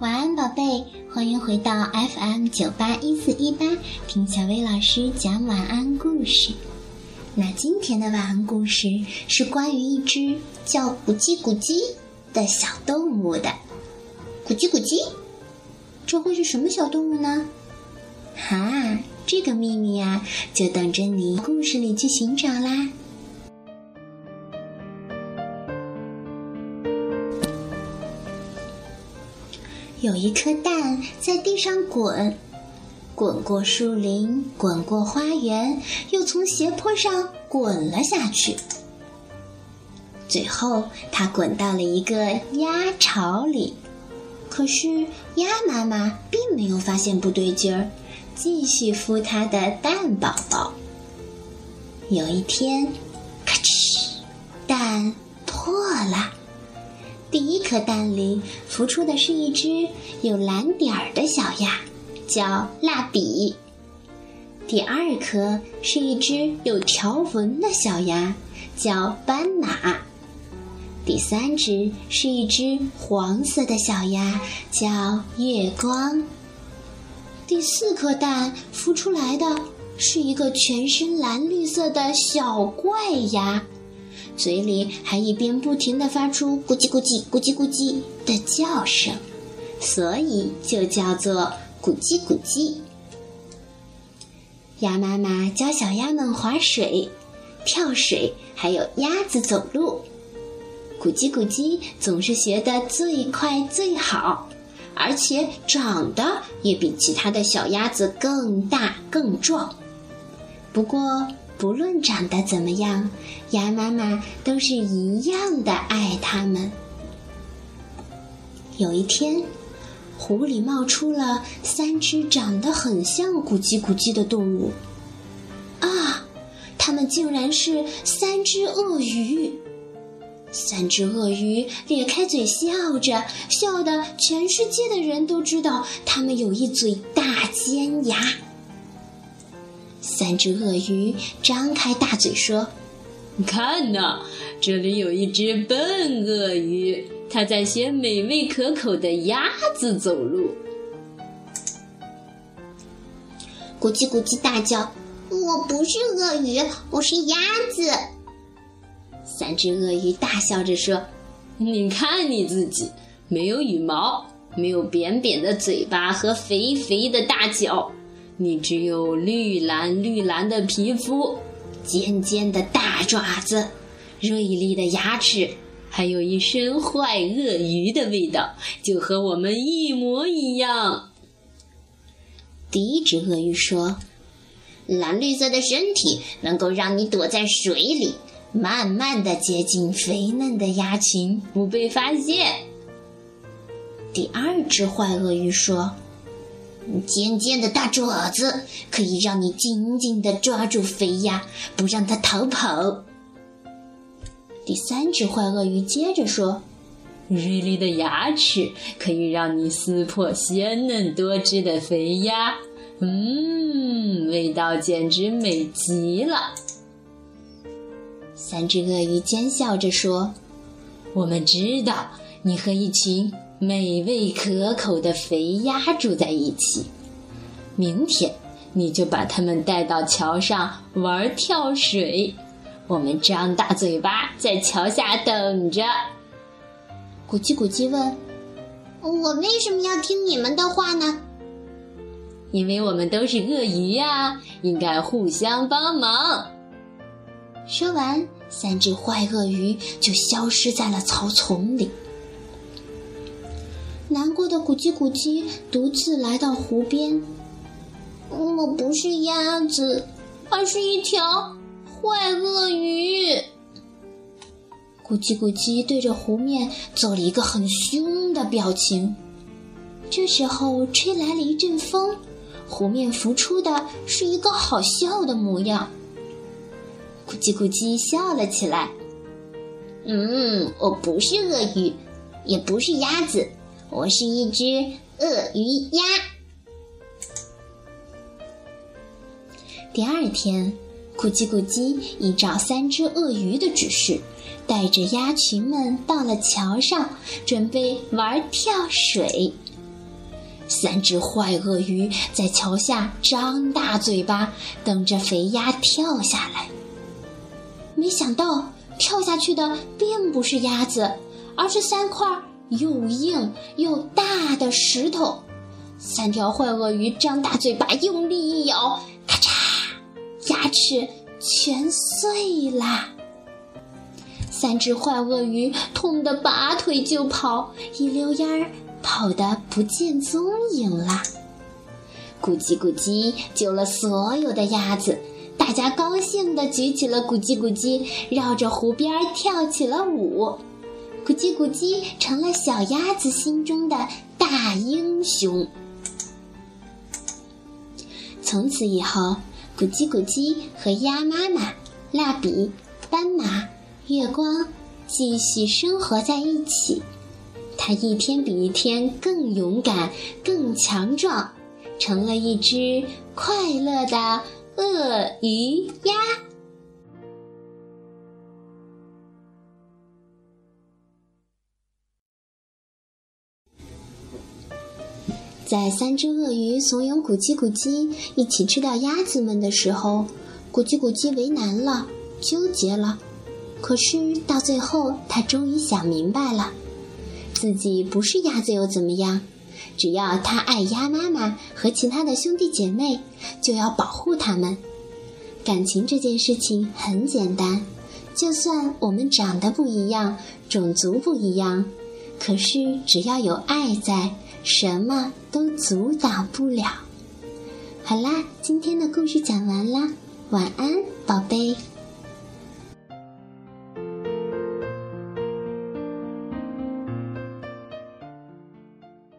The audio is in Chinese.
晚安，宝贝，欢迎回到 FM 九八一四一八，听小薇老师讲晚安故事。那今天的晚安故事是关于一只叫“咕叽咕叽”的小动物的。咕叽咕叽，这会是什么小动物呢？哈，这个秘密啊，就等着你故事里去寻找啦。有一颗蛋在地上滚，滚过树林，滚过花园，又从斜坡上滚了下去。最后，它滚到了一个鸭巢里。可是，鸭妈妈并没有发现不对劲儿，继续孵它的蛋宝宝。有一天，咔哧，蛋破了。第一颗蛋里孵出的是一只有蓝点儿的小鸭，叫蜡笔。第二颗是一只有条纹的小鸭，叫斑马。第三只是一只黄色的小鸭，叫月光。第四颗蛋孵出来的是一个全身蓝绿色的小怪鸭。嘴里还一边不停地发出咕叽咕叽咕叽咕叽的叫声，所以就叫做咕叽咕叽。鸭妈妈教小鸭们划水、跳水，还有鸭子走路。咕叽咕叽总是学得最快最好，而且长得也比其他的小鸭子更大更壮。不过，不论长得怎么样，鸭妈妈都是一样的爱它们。有一天，湖里冒出了三只长得很像咕叽咕叽的动物。啊，它们竟然是三只鳄鱼！三只鳄鱼咧开嘴笑着，笑得全世界的人都知道它们有一嘴大尖牙。三只鳄鱼张开大嘴说：“看呐，这里有一只笨鳄鱼，它在学美味可口的鸭子走路。”咕叽咕叽大叫：“我不是鳄鱼，我是鸭子。”三只鳄鱼大笑着说：“你看你自己，没有羽毛，没有扁扁的嘴巴和肥肥的大脚。”你只有绿蓝绿蓝的皮肤，尖尖的大爪子，锐利的牙齿，还有一身坏鳄鱼的味道，就和我们一模一样。第一只鳄鱼说：“蓝绿色的身体能够让你躲在水里，慢慢的接近肥嫩的鸭群，不被发现。”第二只坏鳄鱼说。尖尖的大爪子可以让你紧紧地抓住肥鸭，不让它逃跑。第三只坏鳄鱼接着说：“锐利的牙齿可以让你撕破鲜嫩多汁的肥鸭，嗯，味道简直美极了。”三只鳄鱼奸笑着说：“我们知道你和一群……”美味可口的肥鸭住在一起，明天你就把它们带到桥上玩跳水。我们张大嘴巴在桥下等着。咕叽咕叽问：“我为什么要听你们的话呢？”因为我们都是鳄鱼呀，应该互相帮忙。说完，三只坏鳄鱼就消失在了草丛里。难过的咕叽咕叽独自来到湖边。我不是鸭子，而是一条坏鳄鱼。咕叽咕叽对着湖面做了一个很凶的表情。这时候，吹来了一阵风，湖面浮出的是一个好笑的模样。咕叽咕叽笑了起来。嗯，我不是鳄鱼，也不是鸭子。我是一只鳄鱼鸭。第二天，咕叽咕叽依照三只鳄鱼的指示，带着鸭群们到了桥上，准备玩跳水。三只坏鳄鱼在桥下张大嘴巴，等着肥鸭跳下来。没想到跳下去的并不是鸭子，而是三块又硬又大的石头。三条坏鳄鱼张大嘴巴，用力一咬，咔嚓，牙齿全碎啦！三只坏鳄鱼痛得拔腿就跑，一溜烟儿跑得不见踪影啦。咕叽咕叽救了所有的鸭子，大家高兴地举起了咕叽咕叽，绕着湖边跳起了舞。咕叽咕叽成了小鸭子心中的大英雄。从此以后，咕叽咕叽和鸭妈妈、蜡笔、斑马、月光继续生活在一起。它一天比一天更勇敢、更强壮，成了一只快乐的鳄鱼鸭。在三只鳄鱼怂恿咕叽咕叽一起吃掉鸭子们的时候，咕叽咕叽为难了，纠结了。可是到最后，他终于想明白了：自己不是鸭子又怎么样？只要他爱鸭妈妈和其他的兄弟姐妹，就要保护他们。感情这件事情很简单，就算我们长得不一样，种族不一样。可是，只要有爱在，什么都阻挡不了。好啦，今天的故事讲完啦，晚安，宝贝。